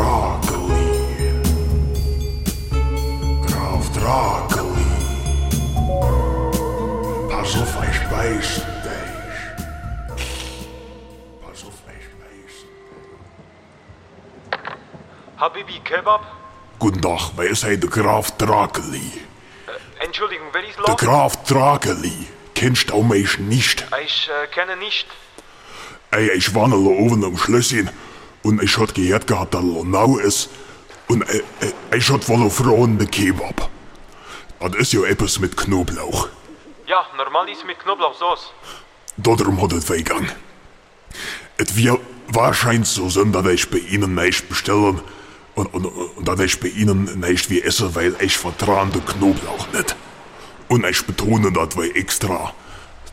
Drakeli. Graf Drakeli. Pass auf, ich beiß dich. Pass auf, ich beiß Habibi Kebab? Guten Tag, wer ist der Graf Drakeli? Entschuldigung, wer ist Der los? Graf Drakeli. Kennst du mich nicht? Ich äh, kenne nicht. Ey, ich war noch oben am Schlösschen und ich hab gehört gehabt, dass er nau ist. Und äh, äh, ich hab wohl fragen, den Kebab. Das ist ja etwas mit Knoblauch. Ja, normal ist mit Knoblauchsauce. Darum hat es weggegangen. Es wird wahrscheinlich so sein, dass ich bei Ihnen nicht bestellen und, und, und dass ich bei Ihnen nicht wie esse, weil ich vertrage den Knoblauch nicht. Und ich betone das weil extra.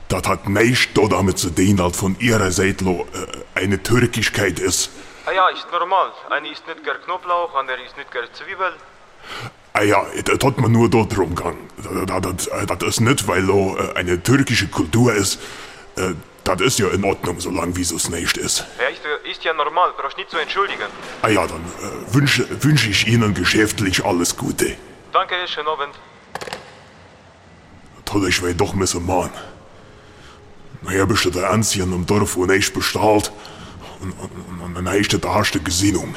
Das hat nichts damit zu tun, dass von Ihrer Seite äh, eine Türkischkeit ist. Ah ja, ist normal. Eine ist nicht gern Knoblauch, andere ist nicht gern Zwiebel. Ah ja, das hat man nur dort rumgegangen. Das, das, das ist nicht, weil lo äh, eine türkische Kultur ist. Äh, Das ist ja in Ordnung, solange wie es nicht ist. Ja, ist, äh, ist ja normal, brauchst nicht zu entschuldigen. Ah ja, dann äh, wünsche, wünsche ich Ihnen geschäftlich alles Gute. Danke, schönen Abend. Toll, ich will doch müssen machen. Naja, bist du der Einzige im Dorf, wo nicht bestrahlt. Und, und, und dann hast du da hast du Gesinnung.